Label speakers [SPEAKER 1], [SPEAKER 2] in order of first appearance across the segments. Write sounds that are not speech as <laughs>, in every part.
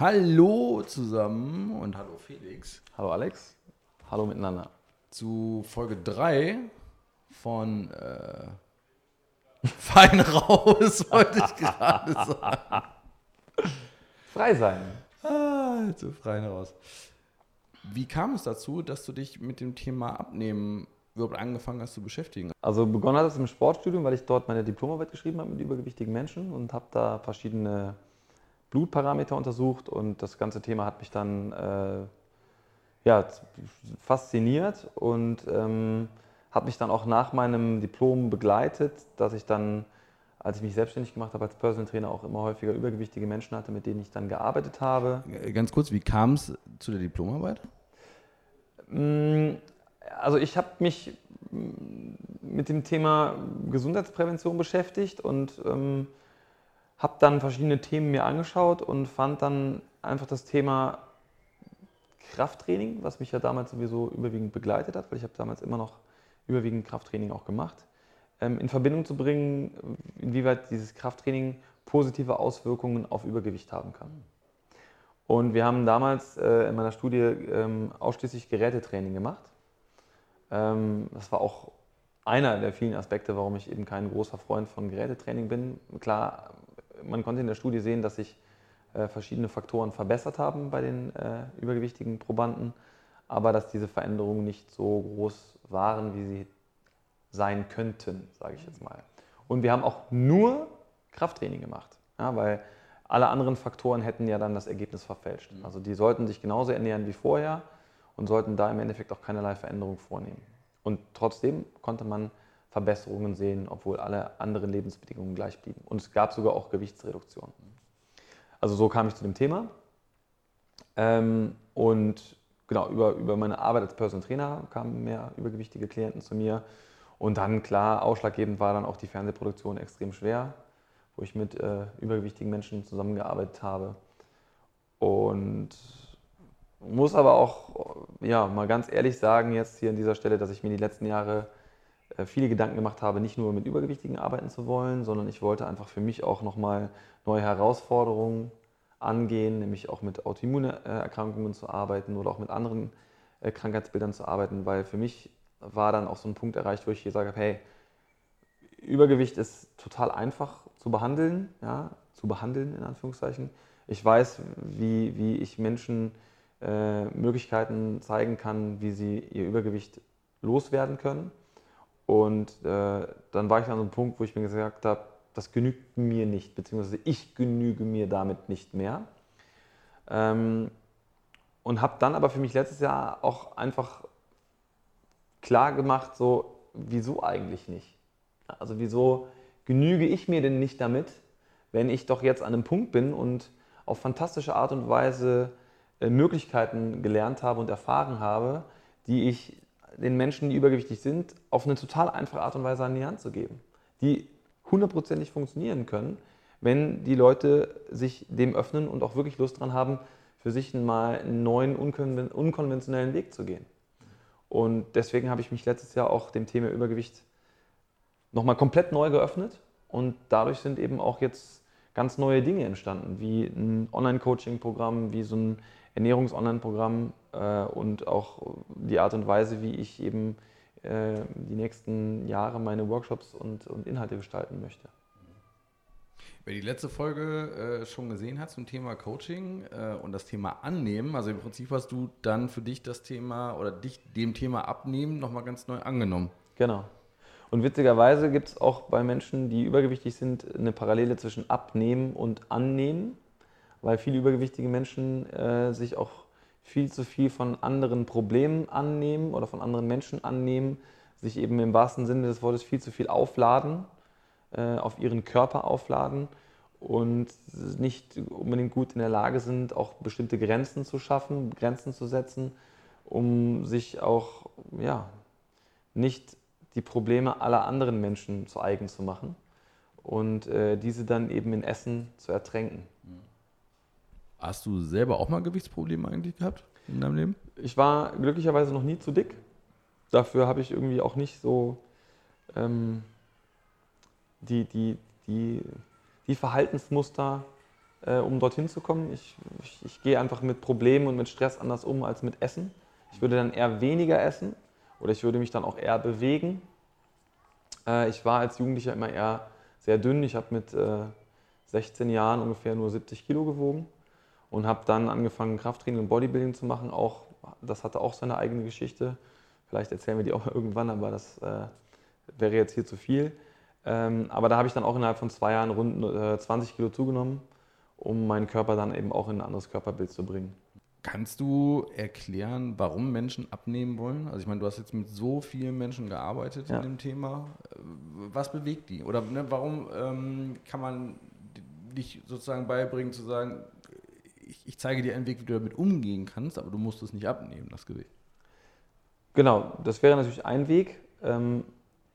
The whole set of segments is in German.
[SPEAKER 1] Hallo zusammen und hallo Felix
[SPEAKER 2] Hallo Alex. Hallo miteinander.
[SPEAKER 1] zu Folge 3 von äh, <laughs> Fein raus, <laughs> wollte ich gerade sagen.
[SPEAKER 2] Frei sein.
[SPEAKER 1] Ah, zu Fein raus. Wie kam es dazu, dass du dich mit dem Thema Abnehmen überhaupt angefangen hast zu beschäftigen?
[SPEAKER 2] Also begonnen hat es im Sportstudium, weil ich dort meine Diplomarbeit geschrieben habe mit übergewichtigen Menschen und habe da verschiedene Blutparameter untersucht und das ganze Thema hat mich dann äh, ja, fasziniert und ähm, hat mich dann auch nach meinem Diplom begleitet, dass ich dann, als ich mich selbstständig gemacht habe als Personal Trainer, auch immer häufiger übergewichtige Menschen hatte, mit denen ich dann gearbeitet habe.
[SPEAKER 1] Äh, Ganz kurz, wie kam es zu der Diplomarbeit?
[SPEAKER 2] Mm, Also ich habe mich mm, mit dem Thema Gesundheitsprävention beschäftigt und ähm, habe dann verschiedene Themen mir angeschaut und fand dann einfach das Thema Krafttraining, was mich ja damals sowieso überwiegend begleitet hat, weil ich habe damals immer noch überwiegend Krafttraining auch gemacht, ähm, in Verbindung zu bringen, inwieweit dieses Krafttraining positive Auswirkungen auf Übergewicht haben kann. Und wir haben damals äh, in meiner Studie ähm, ausschließlich Gerätetraining gemacht. Ähm, das war auch einer der vielen Aspekte, warum ich eben kein großer Freund von Gerätetraining bin. Klar, man konnte in der Studie sehen, dass sich äh, verschiedene Faktoren verbessert haben bei den äh, übergewichtigen Probanden, aber dass diese Veränderungen nicht so groß waren, wie sie sein könnten, sage ich jetzt mal. Und wir haben auch nur Krafttraining gemacht, ja, weil alle anderen Faktoren hätten ja dann das Ergebnis verfälscht. Also die sollten sich genauso ernähren wie vorher und sollten da im Endeffekt auch keinerlei Veränderung vornehmen. Und trotzdem konnte man Verbesserungen sehen, obwohl alle anderen Lebensbedingungen gleich blieben. Und es gab sogar auch Gewichtsreduktion. Also so kam ich zu dem Thema. Ähm, und genau, über, über meine Arbeit als Personal Trainer kamen mehr übergewichtige Klienten zu mir. Und dann, klar, ausschlaggebend war dann auch die Fernsehproduktion extrem schwer, wo ich mit äh, übergewichtigen Menschen zusammengearbeitet habe. Und muss aber auch ja, mal ganz ehrlich sagen, jetzt hier an dieser Stelle, dass ich mir die letzten Jahre viele Gedanken gemacht habe, nicht nur mit Übergewichtigen arbeiten zu wollen, sondern ich wollte einfach für mich auch nochmal neue Herausforderungen angehen, nämlich auch mit Autoimmunerkrankungen zu arbeiten oder auch mit anderen äh, Krankheitsbildern zu arbeiten, weil für mich war dann auch so ein Punkt erreicht, wo ich gesagt habe, hey, Übergewicht ist total einfach zu behandeln, ja, zu behandeln in Anführungszeichen. Ich weiß, wie, wie ich Menschen äh, Möglichkeiten zeigen kann, wie sie ihr Übergewicht loswerden können. Und äh, dann war ich an so einem Punkt, wo ich mir gesagt habe, das genügt mir nicht, beziehungsweise ich genüge mir damit nicht mehr. Ähm, und habe dann aber für mich letztes Jahr auch einfach klar gemacht, so, wieso eigentlich nicht? Also wieso genüge ich mir denn nicht damit, wenn ich doch jetzt an einem Punkt bin und auf fantastische Art und Weise äh, Möglichkeiten gelernt habe und erfahren habe, die ich den Menschen, die übergewichtig sind, auf eine total einfache Art und Weise an die Hand zu geben, die hundertprozentig funktionieren können, wenn die Leute sich dem öffnen und auch wirklich Lust dran haben, für sich mal einen neuen, unkon unkonventionellen Weg zu gehen. Und deswegen habe ich mich letztes Jahr auch dem Thema Übergewicht nochmal komplett neu geöffnet und dadurch sind eben auch jetzt ganz neue Dinge entstanden, wie ein Online-Coaching-Programm, wie so ein Ernährungs-Online-Programm äh, und auch die Art und Weise, wie ich eben äh, die nächsten Jahre meine Workshops und, und Inhalte gestalten möchte.
[SPEAKER 1] Wer die letzte Folge äh, schon gesehen hat zum Thema Coaching äh, und das Thema Annehmen, also im Prinzip hast du dann für dich das Thema oder dich dem Thema Abnehmen nochmal ganz neu angenommen.
[SPEAKER 2] Genau. Und witzigerweise gibt es auch bei Menschen, die übergewichtig sind, eine Parallele zwischen Abnehmen und Annehmen, weil viele übergewichtige Menschen äh, sich auch viel zu viel von anderen Problemen annehmen oder von anderen Menschen annehmen, sich eben im wahrsten Sinne des Wortes viel zu viel aufladen, äh, auf ihren Körper aufladen und nicht unbedingt gut in der Lage sind, auch bestimmte Grenzen zu schaffen, Grenzen zu setzen, um sich auch ja, nicht die Probleme aller anderen Menschen zu eigen zu machen und äh, diese dann eben in Essen zu ertränken.
[SPEAKER 1] Hast du selber auch mal Gewichtsprobleme eigentlich gehabt in deinem Leben?
[SPEAKER 2] Ich war glücklicherweise noch nie zu dick. Dafür habe ich irgendwie auch nicht so ähm, die, die, die, die Verhaltensmuster äh, um dorthin zu kommen. Ich, ich, ich gehe einfach mit Problemen und mit Stress anders um als mit Essen. Ich würde dann eher weniger essen oder ich würde mich dann auch eher bewegen. Äh, ich war als Jugendlicher immer eher sehr dünn. Ich habe mit äh, 16 Jahren ungefähr nur 70 Kilo gewogen und habe dann angefangen, Krafttraining und Bodybuilding zu machen. Auch, das hatte auch seine eigene Geschichte. Vielleicht erzählen wir die auch <laughs> irgendwann, aber das äh, wäre jetzt hier zu viel. Ähm, aber da habe ich dann auch innerhalb von zwei Jahren rund äh, 20 Kilo zugenommen, um meinen Körper dann eben auch in ein anderes Körperbild zu bringen.
[SPEAKER 1] Kannst du erklären, warum Menschen abnehmen wollen? Also ich meine, du hast jetzt mit so vielen Menschen gearbeitet ja. in dem Thema. Was bewegt die? Oder ne, warum ähm, kann man dich sozusagen beibringen zu sagen, ich, ich, zeige dir einen Weg, wie du damit umgehen kannst, aber du musst es nicht abnehmen, das Gewicht.
[SPEAKER 2] Genau, das wäre natürlich ein Weg. Ähm,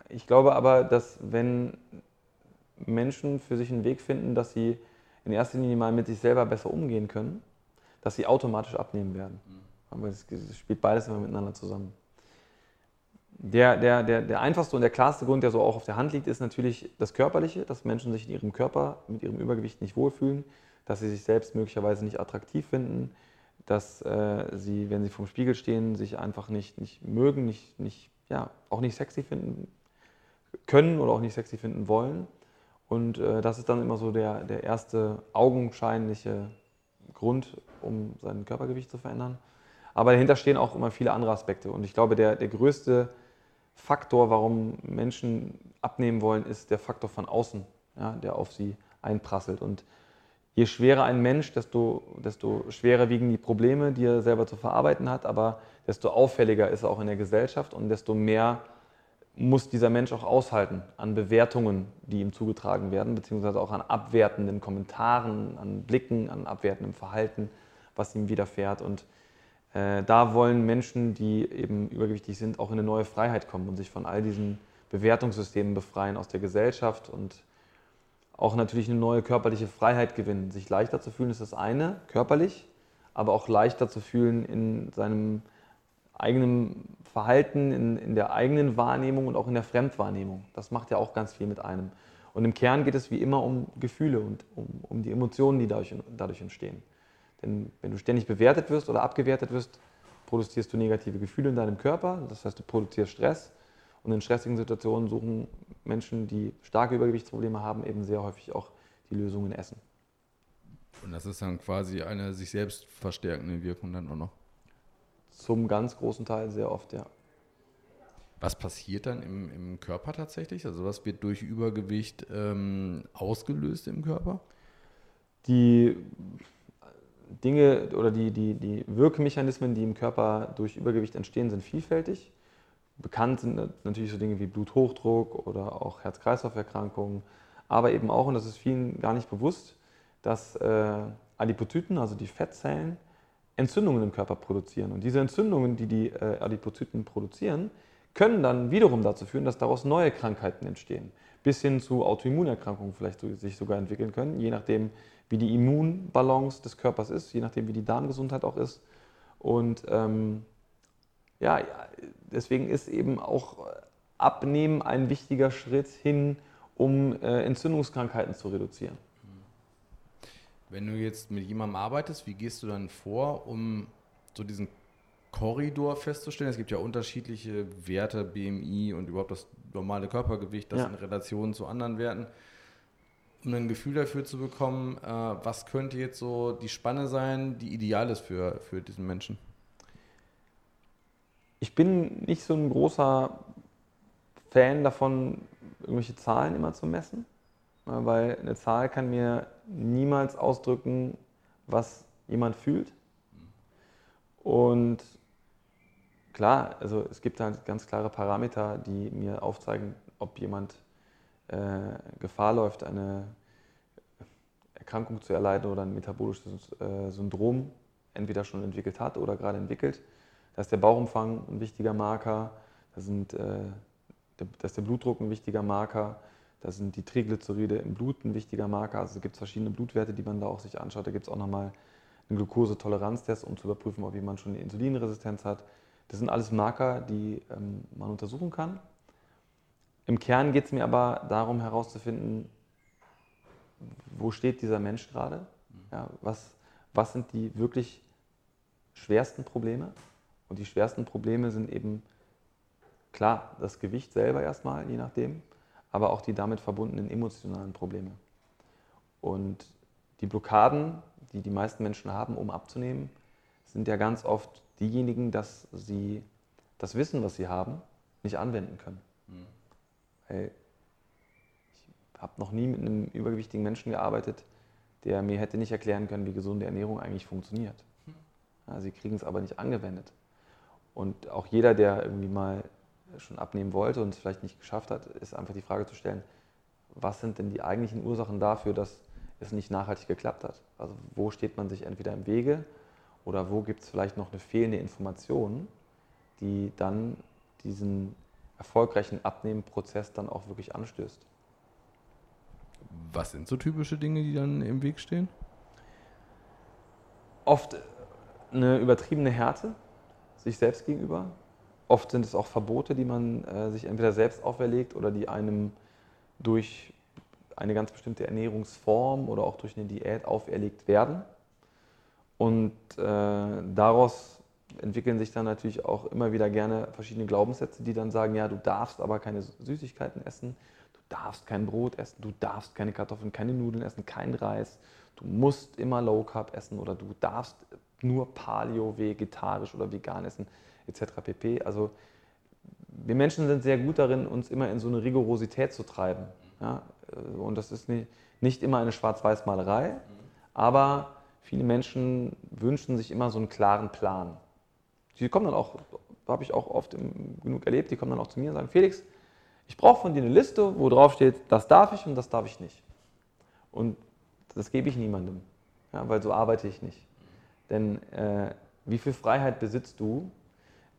[SPEAKER 2] ich glaube aber, dass wenn Menschen für sich einen Weg finden, dass sie in erster Linie mal mit sich selber besser umgehen können, dass sie automatisch abnehmen werden. Aber es spielt beides immer miteinander zusammen. Der, der, der, der einfachste und der klarste Grund, der so auch auf der Hand liegt, ist natürlich das Körperliche, dass Menschen sich in ihrem Körper mit ihrem Übergewicht nicht wohlfühlen, dass sie sich selbst möglicherweise nicht attraktiv finden, dass äh, sie, wenn sie vorm Spiegel stehen, sich einfach nicht, nicht mögen, nicht, nicht, ja, auch nicht sexy finden können oder auch nicht sexy finden wollen. Und äh, das ist dann immer so der, der erste augenscheinliche Grund, um sein Körpergewicht zu verändern. Aber dahinter stehen auch immer viele andere Aspekte. Und ich glaube, der, der größte Faktor, warum Menschen abnehmen wollen, ist der Faktor von außen, ja, der auf sie einprasselt. Und je schwerer ein Mensch, desto, desto schwerer wiegen die Probleme, die er selber zu verarbeiten hat, aber desto auffälliger ist er auch in der Gesellschaft und desto mehr muss dieser Mensch auch aushalten an Bewertungen, die ihm zugetragen werden, beziehungsweise auch an abwertenden Kommentaren, an Blicken, an abwertendem Verhalten, was ihm widerfährt. Und äh, da wollen Menschen, die eben übergewichtig sind, auch in eine neue Freiheit kommen und sich von all diesen Bewertungssystemen befreien aus der Gesellschaft und auch natürlich eine neue körperliche Freiheit gewinnen. Sich leichter zu fühlen ist das eine, körperlich, aber auch leichter zu fühlen in seinem eigenen Verhalten, in, in der eigenen Wahrnehmung und auch in der Fremdwahrnehmung. Das macht ja auch ganz viel mit einem. Und im Kern geht es wie immer um Gefühle und um, um die Emotionen, die dadurch, dadurch entstehen. Denn wenn du ständig bewertet wirst oder abgewertet wirst, produzierst du negative Gefühle in deinem Körper, das heißt, du produzierst Stress. Und in stressigen Situationen suchen Menschen, die starke Übergewichtsprobleme haben, eben sehr häufig auch die Lösungen Essen.
[SPEAKER 1] Und das ist dann quasi eine sich selbst verstärkende Wirkung dann auch noch?
[SPEAKER 2] Zum ganz großen Teil sehr oft, ja.
[SPEAKER 1] Was passiert dann im, im Körper tatsächlich? Also was wird durch Übergewicht ähm, ausgelöst im Körper?
[SPEAKER 2] Die Dinge oder die, die, die Wirkmechanismen, die im Körper durch Übergewicht entstehen, sind vielfältig. Bekannt sind natürlich so Dinge wie Bluthochdruck oder auch Herz-Kreislauf-Erkrankungen, aber eben auch, und das ist vielen gar nicht bewusst, dass äh, Adipozyten, also die Fettzellen, Entzündungen im Körper produzieren. Und diese Entzündungen, die die äh, Adipozyten produzieren, können dann wiederum dazu führen, dass daraus neue Krankheiten entstehen. Bis hin zu Autoimmunerkrankungen vielleicht so, sich sogar entwickeln können, je nachdem, wie die Immunbalance des Körpers ist, je nachdem, wie die Darmgesundheit auch ist. Und ähm, ja, deswegen ist eben auch Abnehmen ein wichtiger Schritt hin, um äh, Entzündungskrankheiten zu reduzieren.
[SPEAKER 1] Wenn du jetzt mit jemandem arbeitest, wie gehst du dann vor, um so diesen Korridor festzustellen? Es gibt ja unterschiedliche Werte, BMI und überhaupt das normale Körpergewicht, das ja. in Relation zu anderen Werten. Um ein Gefühl dafür zu bekommen, äh, was könnte jetzt so die Spanne sein, die ideal ist für, für diesen Menschen?
[SPEAKER 2] Ich bin nicht so ein großer Fan davon, irgendwelche Zahlen immer zu messen, weil eine Zahl kann mir niemals ausdrücken, was jemand fühlt. Und klar, also es gibt halt ganz klare Parameter, die mir aufzeigen, ob jemand äh, Gefahr läuft, eine Erkrankung zu erleiden oder ein metabolisches äh, Syndrom entweder schon entwickelt hat oder gerade entwickelt. Da ist der Bauchumfang ein wichtiger Marker, da, sind, äh, der, da ist der Blutdruck ein wichtiger Marker, da sind die Triglyceride im Blut ein wichtiger Marker. Also es gibt verschiedene Blutwerte, die man da auch sich anschaut. Da gibt es auch nochmal einen Glukosetoleranztest, um zu überprüfen, ob jemand schon eine Insulinresistenz hat. Das sind alles Marker, die ähm, man untersuchen kann. Im Kern geht es mir aber darum herauszufinden, wo steht dieser Mensch gerade Ja, was, was sind die wirklich schwersten Probleme? Und die schwersten Probleme sind eben klar das Gewicht selber erstmal, je nachdem, aber auch die damit verbundenen emotionalen Probleme. Und die Blockaden, die die meisten Menschen haben, um abzunehmen, sind ja ganz oft diejenigen, dass sie das Wissen, was sie haben, nicht anwenden können. Mhm. Weil ich habe noch nie mit einem übergewichtigen Menschen gearbeitet, der mir hätte nicht erklären können, wie gesunde Ernährung eigentlich funktioniert. Hm. Ja, sie kriegen es aber nicht angewendet. Und auch jeder, der irgendwie mal schon abnehmen wollte und es vielleicht nicht geschafft hat, ist einfach die Frage zu stellen, was sind denn die eigentlichen Ursachen dafür, dass es nicht nachhaltig geklappt hat? Also wo steht man sich entweder im Wege oder wo gibt es vielleicht noch eine fehlende Information, die dann diesen erfolgreichen Abnehmenprozess dann auch wirklich anstößt.
[SPEAKER 1] Was sind so typische Dinge, die dann im Weg stehen?
[SPEAKER 2] Oft eine übertriebene Härte sich selbst gegenüber. Oft sind es auch Verbote, die man äh, sich entweder selbst auferlegt oder die einem durch eine ganz bestimmte Ernährungsform oder auch durch eine Diät auferlegt werden. Und äh, daraus entwickeln sich dann natürlich auch immer wieder gerne verschiedene Glaubenssätze, die dann sagen, ja, du darfst aber keine Süßigkeiten essen, du darfst kein Brot essen, du darfst keine Kartoffeln, keine Nudeln essen, kein Reis, du musst immer Low Carb essen oder du darfst nur Paleo, vegetarisch oder vegan essen, etc. pp. Also wir Menschen sind sehr gut darin, uns immer in so eine Rigorosität zu treiben. Ja? Und das ist nicht immer eine Schwarz-Weiß-Malerei, aber viele Menschen wünschen sich immer so einen klaren Plan. Die kommen dann auch, habe ich auch oft genug erlebt, die kommen dann auch zu mir und sagen, Felix, ich brauche von dir eine Liste, wo drauf steht, das darf ich und das darf ich nicht. Und das gebe ich niemandem, ja, weil so arbeite ich nicht. Denn äh, wie viel Freiheit besitzt du,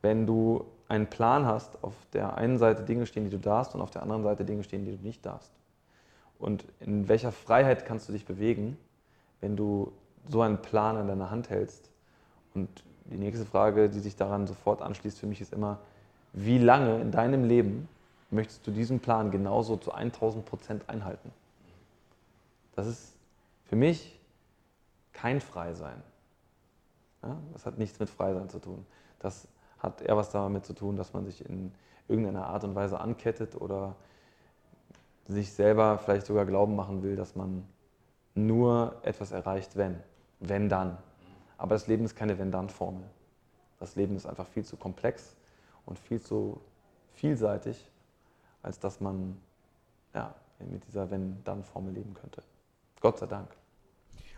[SPEAKER 2] wenn du einen Plan hast, auf der einen Seite Dinge stehen, die du darfst und auf der anderen Seite Dinge stehen, die du nicht darfst? Und in welcher Freiheit kannst du dich bewegen, wenn du so einen Plan in deiner Hand hältst und die nächste Frage, die sich daran sofort anschließt für mich, ist immer, wie lange in deinem Leben möchtest du diesen Plan genauso zu 1000 Prozent einhalten? Das ist für mich kein Freisein. Ja, das hat nichts mit Freisein zu tun. Das hat eher was damit zu tun, dass man sich in irgendeiner Art und Weise ankettet oder sich selber vielleicht sogar glauben machen will, dass man nur etwas erreicht, wenn. Wenn dann. Aber das Leben ist keine Wenn-Dann-Formel. Das Leben ist einfach viel zu komplex und viel zu vielseitig, als dass man ja, mit dieser Wenn-Dann-Formel leben könnte. Gott sei Dank.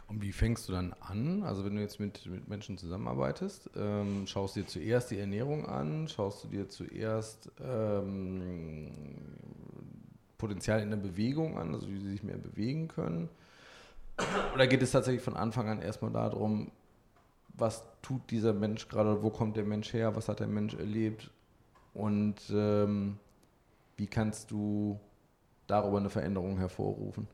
[SPEAKER 1] Und wie fängst du dann an? Also wenn du jetzt mit, mit Menschen zusammenarbeitest, ähm, schaust du dir zuerst die Ernährung an, schaust du dir zuerst ähm, Potenzial in der Bewegung an, also wie sie sich mehr bewegen können? Oder geht es tatsächlich von Anfang an erstmal darum, was tut dieser Mensch gerade, wo kommt der Mensch her, was hat der Mensch erlebt und ähm, wie kannst du darüber eine Veränderung hervorrufen?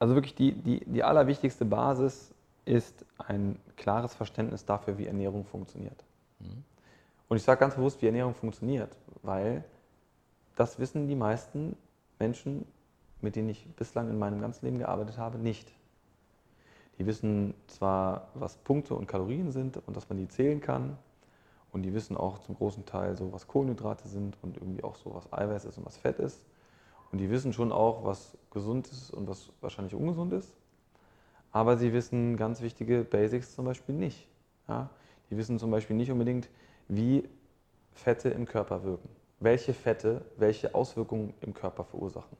[SPEAKER 2] Also wirklich die, die, die allerwichtigste Basis ist ein klares Verständnis dafür, wie Ernährung funktioniert. Mhm. Und ich sage ganz bewusst, wie Ernährung funktioniert, weil das wissen die meisten Menschen, mit denen ich bislang in meinem ganzen Leben gearbeitet habe, nicht. Die wissen zwar, was Punkte und Kalorien sind und dass man die zählen kann. Und die wissen auch zum großen Teil so, was Kohlenhydrate sind und irgendwie auch so, was Eiweiß ist und was Fett ist. Und die wissen schon auch, was gesund ist und was wahrscheinlich ungesund ist. Aber sie wissen ganz wichtige Basics zum Beispiel nicht. Ja? Die wissen zum Beispiel nicht unbedingt, wie Fette im Körper wirken. Welche Fette welche Auswirkungen im Körper verursachen.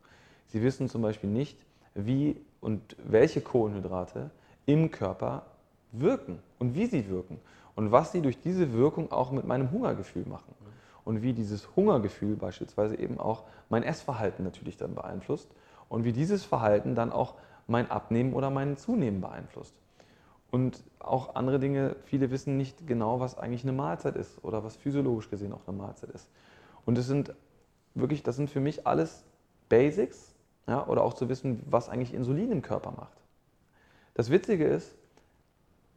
[SPEAKER 2] Sie wissen zum Beispiel nicht, wie und welche Kohlenhydrate im Körper wirken und wie sie wirken und was sie durch diese Wirkung auch mit meinem Hungergefühl machen und wie dieses Hungergefühl beispielsweise eben auch mein Essverhalten natürlich dann beeinflusst und wie dieses Verhalten dann auch mein Abnehmen oder mein Zunehmen beeinflusst. Und auch andere Dinge, viele wissen nicht genau, was eigentlich eine Mahlzeit ist oder was physiologisch gesehen auch eine Mahlzeit ist. Und das sind wirklich, das sind für mich alles Basics, ja, oder auch zu wissen, was eigentlich Insulin im Körper macht. Das Witzige ist,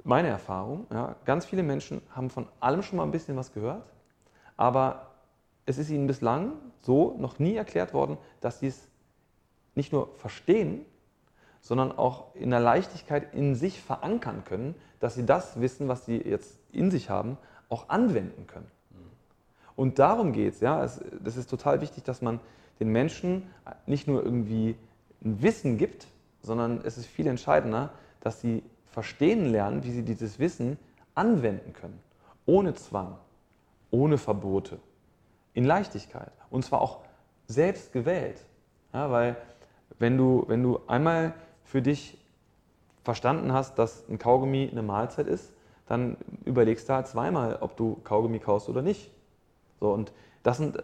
[SPEAKER 2] meine Erfahrung, ja, ganz viele Menschen haben von allem schon mal ein bisschen was gehört, aber es ist ihnen bislang so noch nie erklärt worden, dass sie es nicht nur verstehen, sondern auch in der Leichtigkeit in sich verankern können, dass sie das Wissen, was sie jetzt in sich haben, auch anwenden können. Und darum geht ja? es. Das ist total wichtig, dass man den Menschen nicht nur irgendwie ein Wissen gibt, sondern es ist viel entscheidender, dass sie verstehen lernen, wie sie dieses Wissen anwenden können. Ohne Zwang, ohne Verbote, in Leichtigkeit. Und zwar auch selbst gewählt. Ja, weil wenn du, wenn du einmal für dich verstanden hast, dass ein Kaugummi eine Mahlzeit ist, dann überlegst du halt zweimal, ob du Kaugummi kaust oder nicht. So, und das sind äh,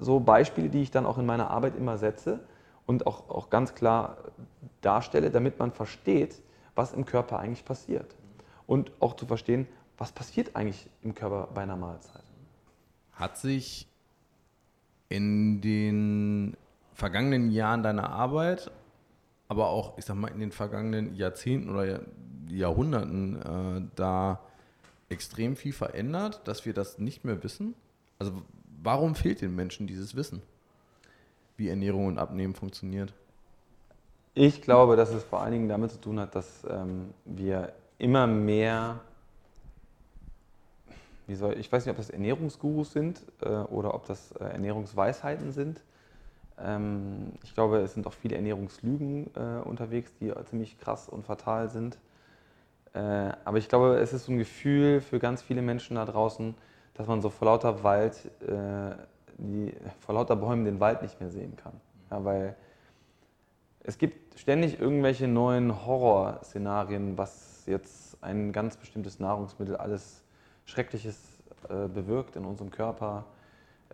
[SPEAKER 2] so Beispiele, die ich dann auch in meiner Arbeit immer setze und auch, auch ganz klar darstelle, damit man versteht, was im Körper eigentlich passiert. Und auch zu verstehen, was passiert eigentlich im Körper bei einer Mahlzeit.
[SPEAKER 1] Hat sich in den vergangenen Jahren deiner Arbeit, aber auch, ich sag mal, in den vergangenen Jahrzehnten oder Jahrhunderten äh, da extrem viel verändert, dass wir das nicht mehr wissen? Also warum fehlt den Menschen dieses Wissen, wie Ernährung und Abnehmen funktioniert?
[SPEAKER 2] Ich glaube, dass es vor allen Dingen damit zu tun hat, dass ähm, wir immer mehr, wie soll, ich weiß nicht, ob das Ernährungsgurus sind äh, oder ob das äh, Ernährungsweisheiten sind. Ähm, ich glaube, es sind auch viele Ernährungslügen äh, unterwegs, die ziemlich krass und fatal sind. Äh, aber ich glaube, es ist so ein Gefühl für ganz viele Menschen da draußen, dass man so vor lauter Wald, äh, die, vor lauter Bäumen den Wald nicht mehr sehen kann. Ja, weil es gibt ständig irgendwelche neuen Horrorszenarien, was jetzt ein ganz bestimmtes Nahrungsmittel alles Schreckliches äh, bewirkt in unserem Körper.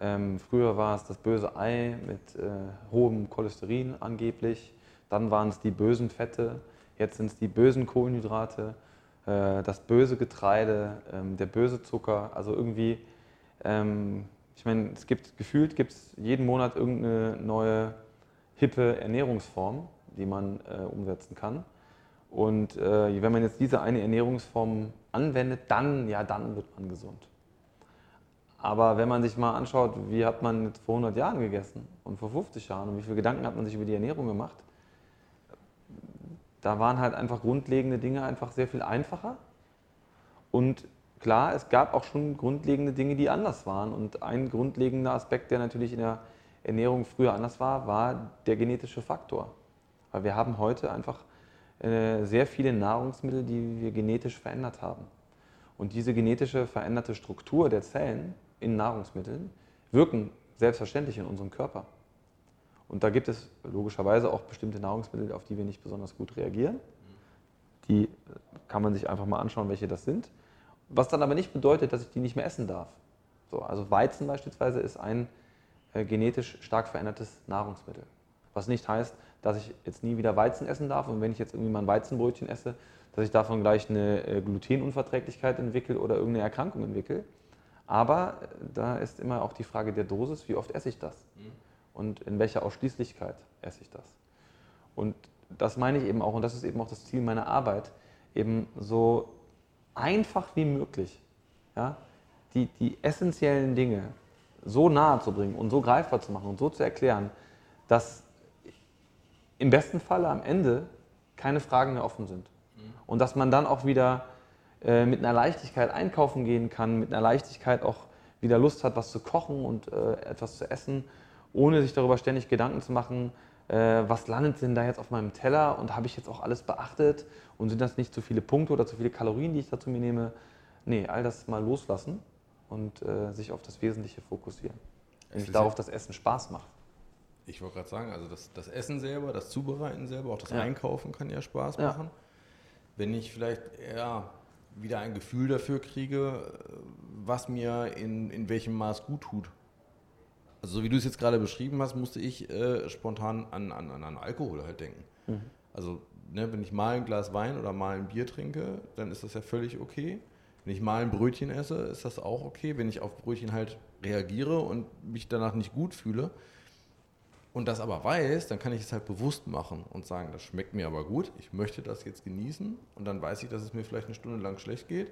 [SPEAKER 2] Ähm, früher war es das böse Ei mit äh, hohem Cholesterin angeblich, dann waren es die bösen Fette, jetzt sind es die bösen Kohlenhydrate äh, das böse Getreide, ähm, der böse Zucker. Also irgendwie, ähm, ich meine, es gibt gefühlt gibt es jeden Monat irgendeine neue hippe Ernährungsform, die man äh, umsetzen kann. Und äh, wenn man jetzt diese eine Ernährungsform anwendet, dann, ja, dann wird man gesund. Aber wenn man sich mal anschaut, wie hat man vor 100 Jahren gegessen und vor 50 Jahren und wie viele Gedanken hat man sich über die Ernährung gemacht, da waren halt einfach grundlegende Dinge einfach sehr viel einfacher. Und klar, es gab auch schon grundlegende Dinge, die anders waren. Und ein grundlegender Aspekt, der natürlich in der Ernährung früher anders war, war der genetische Faktor. Weil wir haben heute einfach äh, sehr viele Nahrungsmittel, die wir genetisch verändert haben. Und diese genetische veränderte Struktur der Zellen in Nahrungsmitteln wirken selbstverständlich in unserem Körper. Und da gibt es logischerweise auch bestimmte Nahrungsmittel, auf die wir nicht besonders gut reagieren. Die kann man sich einfach mal anschauen, welche das sind. Was dann aber nicht bedeutet, dass ich die nicht mehr essen darf. So, also Weizen beispielsweise ist ein äh, genetisch stark verändertes Nahrungsmittel. Was nicht heißt, dass ich jetzt nie wieder Weizen essen darf und wenn ich jetzt irgendwie mal ein Weizenbrötchen esse, dass ich davon gleich eine äh, Glutenunverträglichkeit entwickle oder irgendeine Erkrankung entwickle. Aber äh, da ist immer auch die Frage der Dosis, wie oft esse ich das? Mhm und in welcher Ausschließlichkeit esse ich das. Und das meine ich eben auch, und das ist eben auch das Ziel meiner Arbeit, eben so einfach wie möglich ja, die, die essentiellen Dinge so nahe zu bringen und so greifbar zu machen und so zu erklären, dass im besten Falle am Ende keine Fragen mehr offen sind. Und dass man dann auch wieder äh, mit einer Leichtigkeit einkaufen gehen kann, mit einer Leichtigkeit auch wieder Lust hat, was zu kochen und äh, etwas zu essen ohne sich darüber ständig Gedanken zu machen, äh, was landet denn da jetzt auf meinem Teller und habe ich jetzt auch alles beachtet und sind das nicht zu viele Punkte oder zu viele Kalorien, die ich dazu mir nehme? Nee, all das mal loslassen und äh, sich auf das Wesentliche fokussieren. Nämlich darauf, dass Essen Spaß macht.
[SPEAKER 1] Ich wollte gerade sagen, also das, das, Essen selber, das Zubereiten selber, auch das ja. Einkaufen kann ja Spaß machen. Ja. Wenn ich vielleicht eher wieder ein Gefühl dafür kriege, was mir in, in welchem Maß gut tut. Also so wie du es jetzt gerade beschrieben hast, musste ich äh, spontan an, an, an Alkohol halt denken. Mhm. Also ne, wenn ich mal ein Glas Wein oder mal ein Bier trinke, dann ist das ja völlig okay. Wenn ich mal ein Brötchen esse, ist das auch okay. Wenn ich auf Brötchen halt reagiere und mich danach nicht gut fühle und das aber weiß, dann kann ich es halt bewusst machen und sagen, das schmeckt mir aber gut, ich möchte das jetzt genießen und dann weiß ich, dass es mir vielleicht eine Stunde lang schlecht geht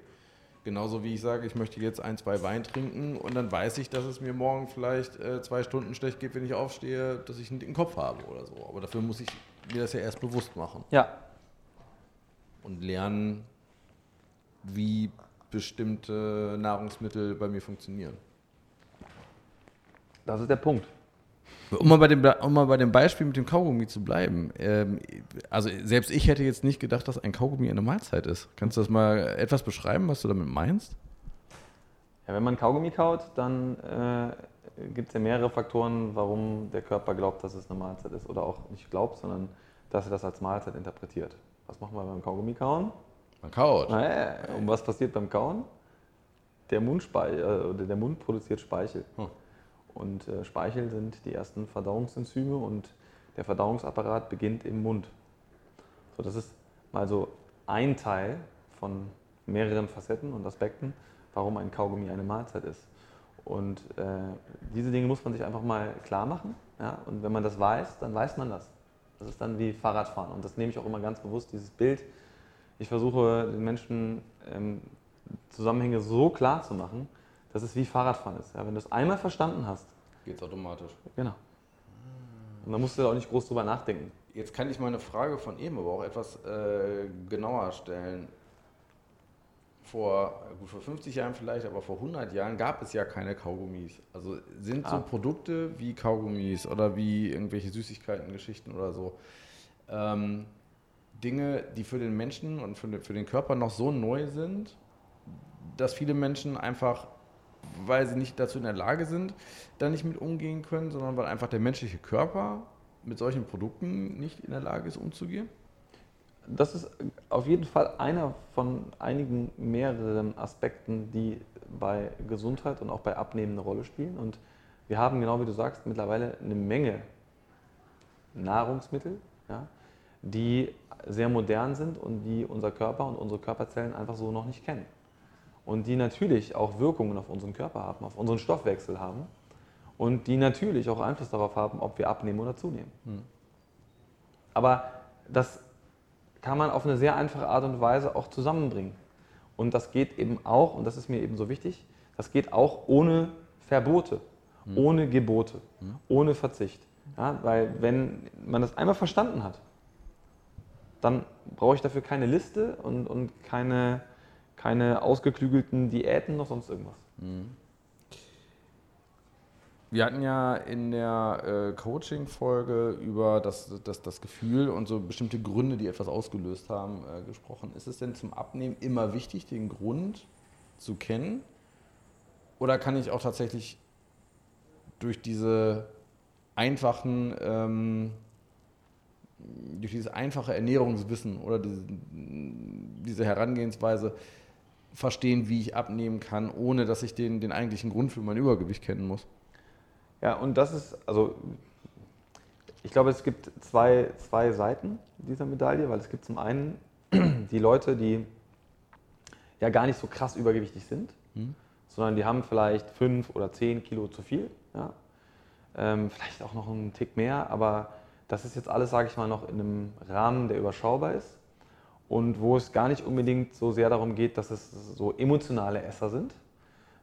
[SPEAKER 1] Genauso wie ich sage, ich möchte jetzt ein, zwei Wein trinken und dann weiß ich, dass es mir morgen vielleicht äh, zwei Stunden schlecht geht, wenn ich aufstehe, dass ich einen dicken Kopf habe oder so. Aber dafür muss ich mir das ja erst bewusst machen.
[SPEAKER 2] Ja.
[SPEAKER 1] Und lernen, wie bestimmte Nahrungsmittel bei mir funktionieren.
[SPEAKER 2] Das ist der Punkt.
[SPEAKER 1] Um mal bei dem, um mal bei dem Beispiel mit dem Kaugummi zu bleiben. Ähm, also selbst ich hätte jetzt nicht gedacht, dass ein Kaugummi eine Mahlzeit ist. Kannst du das mal etwas beschreiben, was du damit meinst?
[SPEAKER 2] Ja, wenn man Kaugummi kaut, dann äh, gibt es ja mehrere Faktoren, warum der Körper glaubt, dass es eine Mahlzeit ist. Oder auch nicht glaubt, sondern dass er das als Mahlzeit interpretiert. Was machen wir beim Kaugummi kauen?
[SPEAKER 1] Man kaut.
[SPEAKER 2] Naja, und was passiert beim Kauen? Der, Mundspeichel, äh, der Mund produziert Speichel. Hm. Und äh, Speichel sind die ersten Verdauungsenzyme und der Verdauungsapparat beginnt im Mund. So, das ist mal so ein Teil von mehreren Facetten und Aspekten, warum ein Kaugummi eine Mahlzeit ist. Und äh, diese Dinge muss man sich einfach mal klar machen. Ja? Und wenn man das weiß, dann weiß man das. Das ist dann wie Fahrradfahren. Und das nehme ich auch immer ganz bewusst, dieses Bild. Ich versuche den Menschen ähm, Zusammenhänge so klar zu machen, dass es wie Fahrradfahren ist. Ja, wenn du es einmal verstanden hast,
[SPEAKER 1] geht es automatisch.
[SPEAKER 2] Genau. Und dann musst du da auch nicht groß drüber nachdenken.
[SPEAKER 1] Jetzt kann ich meine Frage von eben aber auch etwas äh, genauer stellen. Vor, gut, vor 50 Jahren vielleicht, aber vor 100 Jahren gab es ja keine Kaugummis. Also sind ah. so Produkte wie Kaugummis oder wie irgendwelche Süßigkeiten, Geschichten oder so ähm, Dinge, die für den Menschen und für, für den Körper noch so neu sind, dass viele Menschen einfach weil sie nicht dazu in der Lage sind, da nicht mit umgehen können, sondern weil einfach der menschliche Körper mit solchen Produkten nicht in der Lage ist, umzugehen?
[SPEAKER 2] Das ist auf jeden Fall einer von einigen mehreren Aspekten, die bei Gesundheit und auch bei Abnehmen eine Rolle spielen. Und wir haben, genau wie du sagst, mittlerweile eine Menge Nahrungsmittel, ja, die sehr modern sind und die unser Körper und unsere Körperzellen einfach so noch nicht kennen und die natürlich auch Wirkungen auf unseren Körper haben, auf unseren Stoffwechsel haben und die natürlich auch Einfluss darauf haben, ob wir abnehmen oder zunehmen. Hm. Aber das kann man auf eine sehr einfache Art und Weise auch zusammenbringen. Und das geht eben auch, und das ist mir eben so wichtig, das geht auch ohne Verbote, hm. ohne Gebote, hm. ohne Verzicht. Ja, weil wenn man das einmal verstanden hat, dann brauche ich dafür keine Liste und, und keine, keine ausgeklügelten Diäten noch sonst irgendwas. Mhm.
[SPEAKER 1] Wir hatten ja in der äh, Coaching-Folge über das, das, das Gefühl und so bestimmte Gründe, die etwas ausgelöst haben, äh, gesprochen. Ist es denn zum Abnehmen immer wichtig, den Grund zu kennen? Oder kann ich auch tatsächlich durch diese einfachen, ähm, durch dieses einfache Ernährungswissen oder diese, diese Herangehensweise verstehen, wie ich abnehmen kann, ohne dass ich den, den eigentlichen Grund für mein Übergewicht kennen muss.
[SPEAKER 2] Ja, und das ist, also ich glaube, es gibt zwei, zwei Seiten dieser Medaille, weil es gibt zum einen <clears throat> die Leute, die ja gar nicht so krass übergewichtig sind, hm. sondern die haben vielleicht fünf oder zehn Kilo zu viel, ja? Ähm, vielleicht auch noch einen Tick mehr, aber das ist jetzt alles, sage ich mal, noch in einem Rahmen, der überschaubar ist und wo es gar nicht unbedingt so sehr darum geht, dass es so emotionale Esser sind,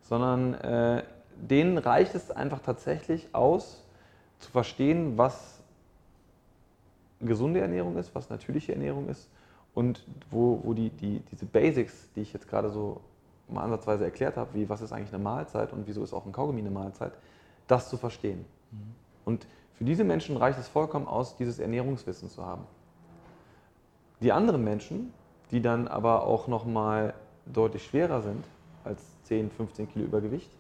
[SPEAKER 2] sondern äh, denen reicht es einfach tatsächlich aus, zu verstehen, was gesunde Ernährung ist, was natürliche Ernährung ist und wo, wo die, die, diese Basics, die ich jetzt gerade so mal ansatzweise erklärt habe, wie was ist eigentlich eine Mahlzeit und wieso ist auch ein Kaugummi eine Mahlzeit, das zu verstehen. Mhm. Und für diese Menschen reicht es vollkommen aus, dieses Ernährungswissen zu haben. Die anderen Menschen, die dann aber auch nochmal deutlich schwerer sind als 10, 15 Kilo Übergewicht,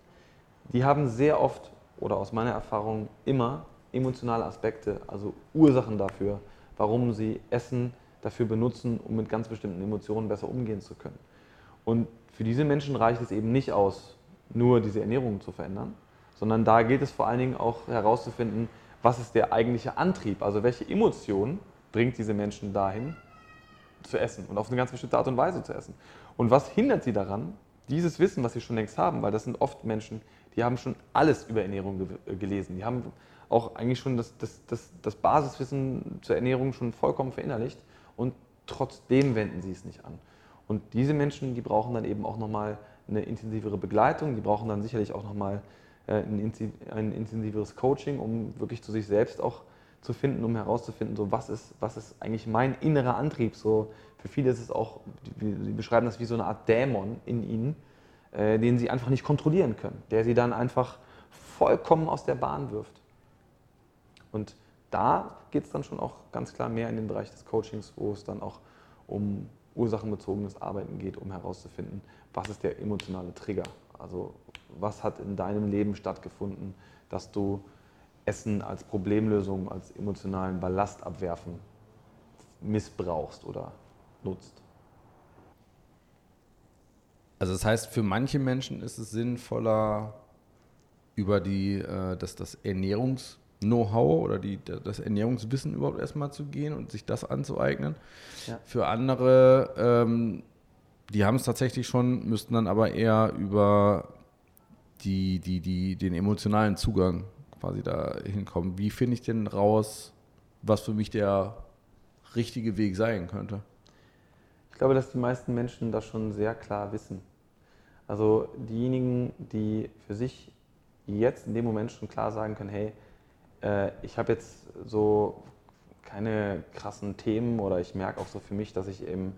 [SPEAKER 2] die haben sehr oft oder aus meiner Erfahrung immer emotionale Aspekte, also Ursachen dafür, warum sie Essen dafür benutzen, um mit ganz bestimmten Emotionen besser umgehen zu können. Und für diese Menschen reicht es eben nicht aus, nur diese Ernährung zu verändern, sondern da gilt es vor allen Dingen auch herauszufinden, was ist der eigentliche Antrieb, also welche Emotion bringt diese Menschen dahin, zu essen und auf eine ganz bestimmte Art und Weise zu essen. Und was hindert sie daran, dieses Wissen, was sie schon längst haben, weil das sind oft Menschen, die haben schon alles über Ernährung ge äh, gelesen, die haben auch eigentlich schon das, das, das, das Basiswissen zur Ernährung schon vollkommen verinnerlicht und trotzdem wenden sie es nicht an. Und diese Menschen, die brauchen dann eben auch nochmal eine intensivere Begleitung, die brauchen dann sicherlich auch nochmal äh, ein, ein intensiveres Coaching, um wirklich zu sich selbst auch zu finden, um herauszufinden, so was ist, was ist eigentlich mein innerer Antrieb. So, für viele ist es auch, sie beschreiben das wie so eine Art Dämon in ihnen, äh, den sie einfach nicht kontrollieren können, der sie dann einfach vollkommen aus der Bahn wirft. Und da geht es dann schon auch ganz klar mehr in den Bereich des Coachings, wo es dann auch um ursachenbezogenes Arbeiten geht, um herauszufinden, was ist der emotionale Trigger. Also was hat in deinem Leben stattgefunden, dass du Essen als Problemlösung, als emotionalen Ballast abwerfen missbrauchst oder nutzt.
[SPEAKER 1] Also das heißt, für manche Menschen ist es sinnvoller, über die, äh, das, das Ernährungs-Know-how oder die, das Ernährungswissen überhaupt erstmal zu gehen und sich das anzueignen. Ja. Für andere, ähm, die haben es tatsächlich schon, müssten dann aber eher über die, die, die, den emotionalen Zugang quasi da hinkommen. Wie finde ich denn raus, was für mich der richtige Weg sein könnte?
[SPEAKER 2] Ich glaube, dass die meisten Menschen das schon sehr klar wissen. Also diejenigen, die für sich jetzt in dem Moment schon klar sagen können, hey, äh, ich habe jetzt so keine krassen Themen oder ich merke auch so für mich, dass ich eben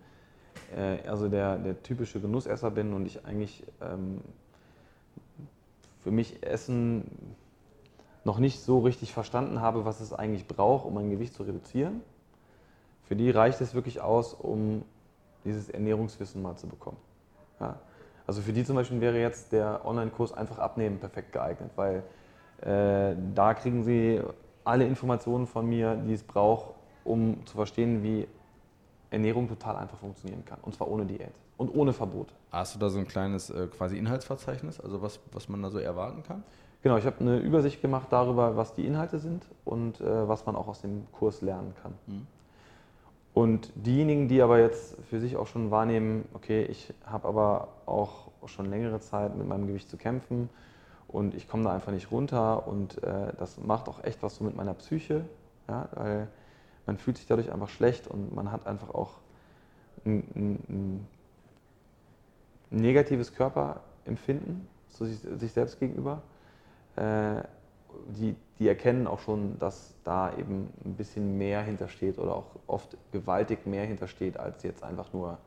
[SPEAKER 2] äh, also der, der typische Genussesser bin und ich eigentlich ähm, für mich Essen noch nicht so richtig verstanden habe, was es eigentlich braucht, um mein Gewicht zu reduzieren. Für die reicht es wirklich aus, um dieses Ernährungswissen mal zu bekommen. Ja. Also für die zum Beispiel wäre jetzt der Online-Kurs einfach abnehmen perfekt geeignet, weil äh, da kriegen sie alle Informationen von mir, die es braucht, um zu verstehen, wie Ernährung total einfach funktionieren kann. Und zwar ohne Diät und ohne Verbot.
[SPEAKER 1] Hast du da so ein kleines äh, quasi Inhaltsverzeichnis, also was, was man da so erwarten kann?
[SPEAKER 2] Genau, ich habe eine Übersicht gemacht darüber, was die Inhalte sind und äh, was man auch aus dem Kurs lernen kann. Mhm. Und diejenigen, die aber jetzt für sich auch schon wahrnehmen, okay, ich habe aber auch schon längere Zeit mit meinem Gewicht zu kämpfen und ich komme da einfach nicht runter und äh, das macht auch echt was so mit meiner Psyche, ja, weil man fühlt sich dadurch einfach schlecht und man hat einfach auch ein, ein, ein negatives Körperempfinden zu sich, sich selbst gegenüber. Äh, die, die erkennen auch schon, dass da eben ein bisschen mehr hintersteht oder auch oft gewaltig mehr hintersteht, als jetzt einfach nur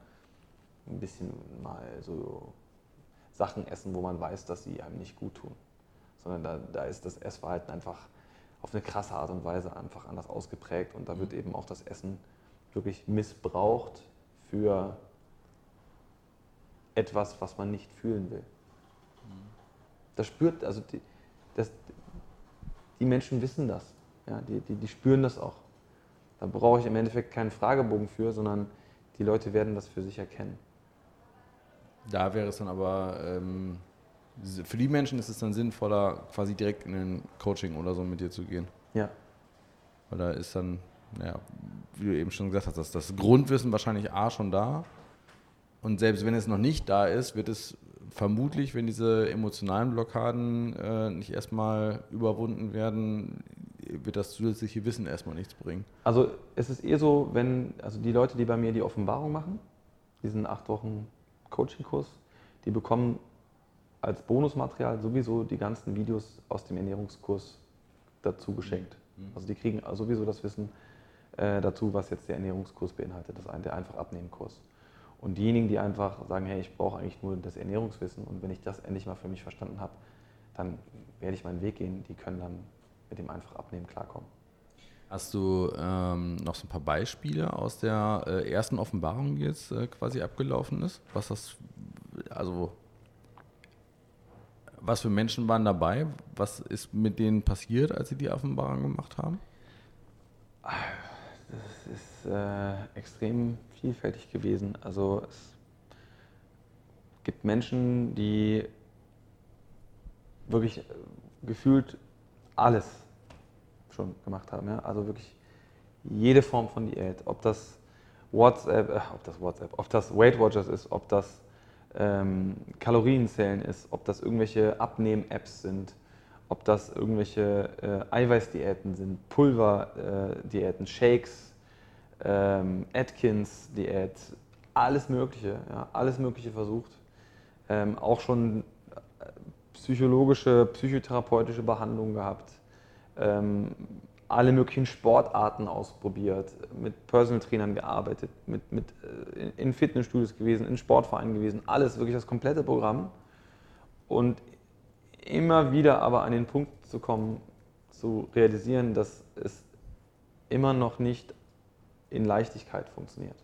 [SPEAKER 2] ein bisschen mal so Sachen essen, wo man weiß, dass sie einem nicht gut tun. Sondern da, da ist das Essverhalten einfach auf eine krasse Art und Weise einfach anders ausgeprägt und da wird eben auch das Essen wirklich missbraucht für etwas, was man nicht fühlen will. Das spürt, also die, das, die Menschen wissen das. Ja, die, die, die spüren das auch. Da brauche ich im Endeffekt keinen Fragebogen für, sondern die Leute werden das für sich erkennen.
[SPEAKER 1] Da wäre es dann aber, ähm, für die Menschen ist es dann sinnvoller, quasi direkt in ein Coaching oder so mit dir zu gehen.
[SPEAKER 2] Ja.
[SPEAKER 1] Weil da ist dann, naja, wie du eben schon gesagt hast, das, das Grundwissen wahrscheinlich A schon da. Und selbst wenn es noch nicht da ist, wird es vermutlich, wenn diese emotionalen Blockaden äh, nicht erstmal überwunden werden, wird das zusätzliche Wissen erstmal nichts bringen.
[SPEAKER 2] Also es ist eher so, wenn, also die Leute, die bei mir die Offenbarung machen, diesen acht Wochen Coaching-Kurs, die bekommen als Bonusmaterial sowieso die ganzen Videos aus dem Ernährungskurs dazu geschenkt. Mhm. Also die kriegen sowieso das Wissen äh, dazu, was jetzt der Ernährungskurs beinhaltet, das ist der einfach Abnehmen-Kurs. Und diejenigen, die einfach sagen, hey, ich brauche eigentlich nur das Ernährungswissen und wenn ich das endlich mal für mich verstanden habe, dann werde ich meinen Weg gehen, die können dann mit dem einfach Abnehmen klarkommen.
[SPEAKER 1] Hast du ähm, noch so ein paar Beispiele aus der äh, ersten Offenbarung, die jetzt äh, quasi abgelaufen ist? Was das, also was für Menschen waren dabei? Was ist mit denen passiert, als sie die Offenbarung gemacht haben?
[SPEAKER 2] Das ist äh, extrem vielfältig gewesen. Also es gibt Menschen, die wirklich gefühlt alles schon gemacht haben. Ja? Also wirklich jede Form von Diät, ob das WhatsApp, äh, ob das WhatsApp, ob das Weight Watchers ist, ob das ähm, Kalorienzählen ist, ob das irgendwelche Abnehm-Apps sind, ob das irgendwelche äh, Eiweißdiäten sind, Pulverdiäten, äh, Shakes, ähm, Atkins-Diät, alles Mögliche, ja, alles Mögliche versucht. Ähm, auch schon äh, psychologische, psychotherapeutische Behandlungen gehabt. Ähm, alle möglichen Sportarten ausprobiert, mit Personal Trainern gearbeitet, mit, mit, äh, in Fitnessstudios gewesen, in Sportvereinen gewesen, alles, wirklich das komplette Programm. Und immer wieder aber an den Punkt zu kommen, zu realisieren, dass es immer noch nicht in Leichtigkeit funktioniert.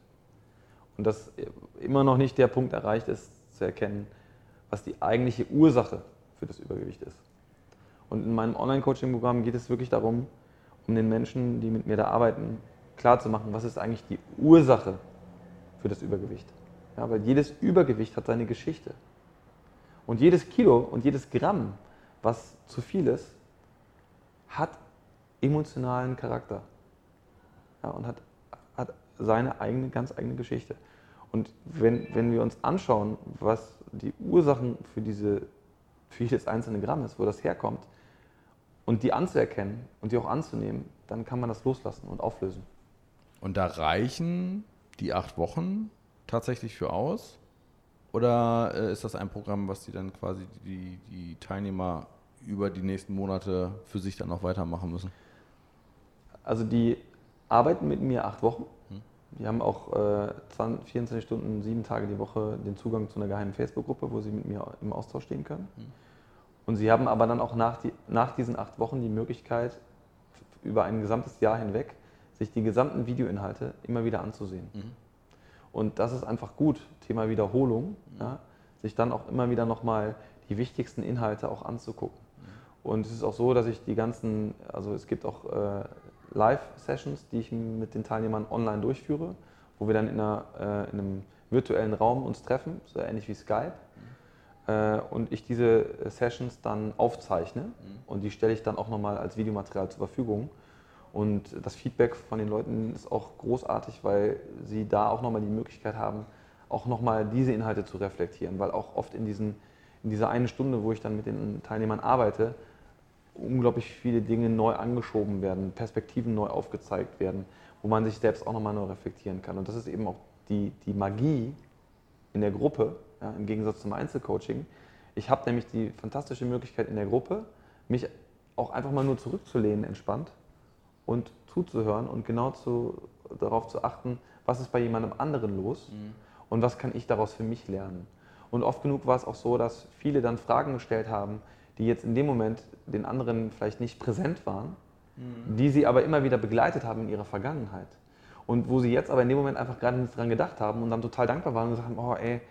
[SPEAKER 2] Und dass immer noch nicht der Punkt erreicht ist, zu erkennen, was die eigentliche Ursache für das Übergewicht ist. Und in meinem Online-Coaching-Programm geht es wirklich darum, um den Menschen, die mit mir da arbeiten, klarzumachen, was ist eigentlich die Ursache für das Übergewicht. Ja, weil jedes Übergewicht hat seine Geschichte. Und jedes Kilo und jedes Gramm, was zu viel ist, hat emotionalen Charakter. Ja, und hat, hat seine eigene, ganz eigene Geschichte. Und wenn, wenn wir uns anschauen, was die Ursachen für, diese, für jedes einzelne Gramm ist, wo das herkommt, und die anzuerkennen und die auch anzunehmen, dann kann man das loslassen und auflösen.
[SPEAKER 1] Und da reichen die acht Wochen tatsächlich für aus? Oder äh, ist das ein Programm, was die dann quasi die, die Teilnehmer über die nächsten Monate für sich dann noch weitermachen müssen?
[SPEAKER 2] Also die arbeiten mit mir acht Wochen. Hm. Die haben auch äh, 20, 24 Stunden, sieben Tage die Woche den Zugang zu einer geheimen Facebook-Gruppe, wo sie mit mir im Austausch stehen können. Hm. Und sie haben aber dann auch nach, die, nach diesen acht Wochen die Möglichkeit, über ein gesamtes Jahr hinweg sich die gesamten Videoinhalte immer wieder anzusehen. Mhm. Und das ist einfach gut, Thema Wiederholung, mhm. ja, sich dann auch immer wieder nochmal die wichtigsten Inhalte auch anzugucken. Mhm. Und es ist auch so, dass ich die ganzen, also es gibt auch äh, Live-Sessions, die ich mit den Teilnehmern online durchführe, wo wir dann in, einer, äh, in einem virtuellen Raum uns treffen, so ähnlich wie Skype. Mhm. Äh, und ich diese Sessions dann aufzeichne mhm. und die stelle ich dann auch nochmal als Videomaterial zur Verfügung. Und das Feedback von den Leuten ist auch großartig, weil sie da auch nochmal die Möglichkeit haben, auch nochmal diese Inhalte zu reflektieren, weil auch oft in, diesen, in dieser einen Stunde, wo ich dann mit den Teilnehmern arbeite, unglaublich viele Dinge neu angeschoben werden, Perspektiven neu aufgezeigt werden, wo man sich selbst auch nochmal neu reflektieren kann. Und das ist eben auch die, die Magie in der Gruppe, ja, im Gegensatz zum Einzelcoaching. Ich habe nämlich die fantastische Möglichkeit in der Gruppe, mich auch einfach mal nur zurückzulehnen, entspannt und zuzuhören und genau zu, darauf zu achten, was ist bei jemandem anderen los mhm. und was kann ich daraus für mich lernen. Und oft genug war es auch so, dass viele dann Fragen gestellt haben, die jetzt in dem Moment den anderen vielleicht nicht präsent waren, mhm. die sie aber immer wieder begleitet haben in ihrer Vergangenheit. Und wo sie jetzt aber in dem Moment einfach gerade nicht dran gedacht haben und dann total dankbar waren und gesagt haben, oh ey,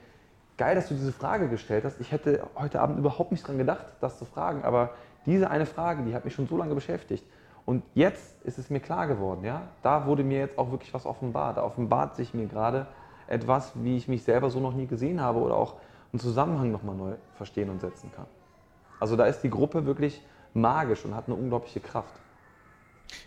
[SPEAKER 2] geil, dass du diese Frage gestellt hast. Ich hätte heute Abend überhaupt nicht dran gedacht, das zu fragen, aber diese eine Frage, die hat mich schon so lange beschäftigt. Und jetzt ist es mir klar geworden, ja, da wurde mir jetzt auch wirklich was offenbart. Da offenbart sich mir gerade etwas, wie ich mich selber so noch nie gesehen habe oder auch einen Zusammenhang nochmal neu verstehen und setzen kann. Also da ist die Gruppe wirklich magisch und hat eine unglaubliche Kraft.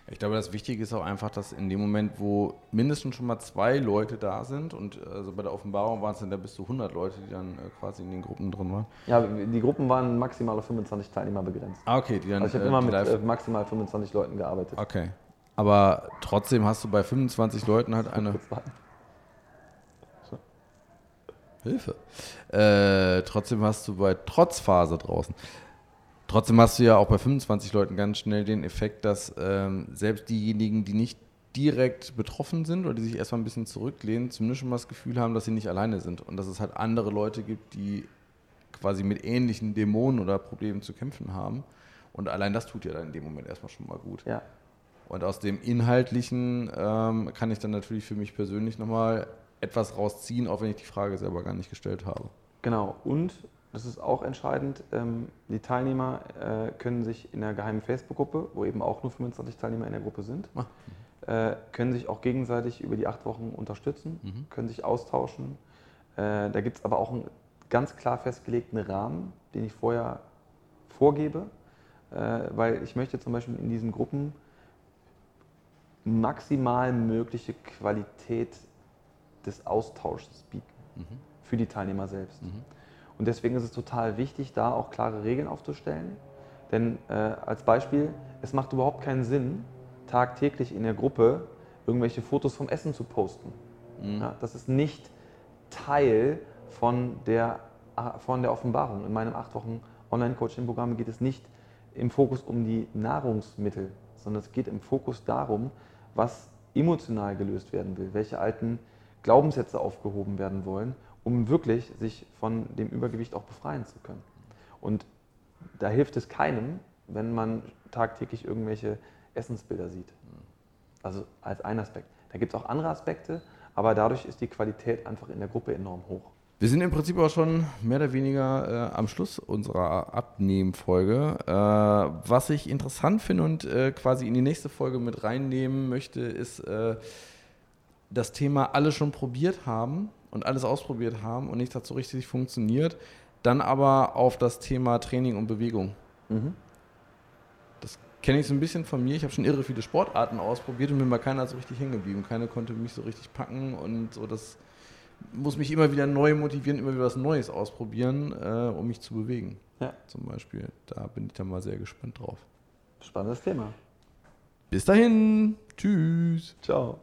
[SPEAKER 1] Ich glaube, das Wichtige ist auch einfach, dass in dem Moment, wo mindestens schon mal zwei Leute da sind und also bei der Offenbarung waren es dann bis zu 100 Leute, die dann äh, quasi in den Gruppen drin waren.
[SPEAKER 2] Ja, die Gruppen waren maximal auf 25 Teilnehmer begrenzt.
[SPEAKER 1] Ah, okay. Die dann,
[SPEAKER 2] also ich habe äh, immer mit äh, maximal 25 Leuten gearbeitet.
[SPEAKER 1] Okay. Aber trotzdem hast du bei 25 Leuten halt eine... Hilfe. Äh, trotzdem hast du bei Trotzphase draußen Trotzdem hast du ja auch bei 25 Leuten ganz schnell den Effekt, dass ähm, selbst diejenigen, die nicht direkt betroffen sind oder die sich erstmal ein bisschen zurücklehnen, zumindest schon mal das Gefühl haben, dass sie nicht alleine sind und dass es halt andere Leute gibt, die quasi mit ähnlichen Dämonen oder Problemen zu kämpfen haben. Und allein das tut ja dann in dem Moment erstmal schon mal gut.
[SPEAKER 2] Ja.
[SPEAKER 1] Und aus dem Inhaltlichen ähm, kann ich dann natürlich für mich persönlich nochmal etwas rausziehen, auch wenn ich die Frage selber gar nicht gestellt habe.
[SPEAKER 2] Genau. Und das ist auch entscheidend. Ähm, die Teilnehmer äh, können sich in der geheimen Facebook-Gruppe, wo eben auch nur 25 Teilnehmer in der Gruppe sind, ah. äh, können sich auch gegenseitig über die acht Wochen unterstützen, mhm. können sich austauschen. Äh, da gibt es aber auch einen ganz klar festgelegten Rahmen, den ich vorher vorgebe, weil ich möchte zum Beispiel in diesen Gruppen maximal mögliche Qualität des Austauschs bieten mhm. für die Teilnehmer selbst. Mhm. Und deswegen ist es total wichtig, da auch klare Regeln aufzustellen. Denn äh, als Beispiel, es macht überhaupt keinen Sinn, tagtäglich in der Gruppe irgendwelche Fotos vom Essen zu posten. Mhm. Ja, das ist nicht Teil von der, von der Offenbarung. In meinem acht Wochen Online-Coaching-Programm geht es nicht im Fokus um die Nahrungsmittel, sondern es geht im Fokus darum, was emotional gelöst werden will, welche alten Glaubenssätze aufgehoben werden wollen, um wirklich sich von dem Übergewicht auch befreien zu können. Und da hilft es keinem, wenn man tagtäglich irgendwelche Essensbilder sieht. Also als ein Aspekt. Da gibt es auch andere Aspekte, aber dadurch ist die Qualität einfach in der Gruppe enorm hoch.
[SPEAKER 1] Wir sind im Prinzip auch schon mehr oder weniger äh, am Schluss unserer Abnehmfolge. Äh, was ich interessant finde und äh, quasi in die nächste Folge mit reinnehmen möchte, ist äh, das Thema alle schon probiert haben und alles ausprobiert haben und nichts hat so richtig funktioniert. Dann aber auf das Thema Training und Bewegung. Mhm. Das kenne ich so ein bisschen von mir. Ich habe schon irre viele Sportarten ausprobiert und mir mal keiner so richtig hängen geblieben. Keiner konnte mich so richtig packen und so das muss mich immer wieder neu motivieren, immer wieder was Neues ausprobieren, äh, um mich zu bewegen. Ja. Zum Beispiel. Da bin ich dann mal sehr gespannt drauf.
[SPEAKER 2] Spannendes Thema.
[SPEAKER 1] Bis dahin. Tschüss.
[SPEAKER 2] Ciao.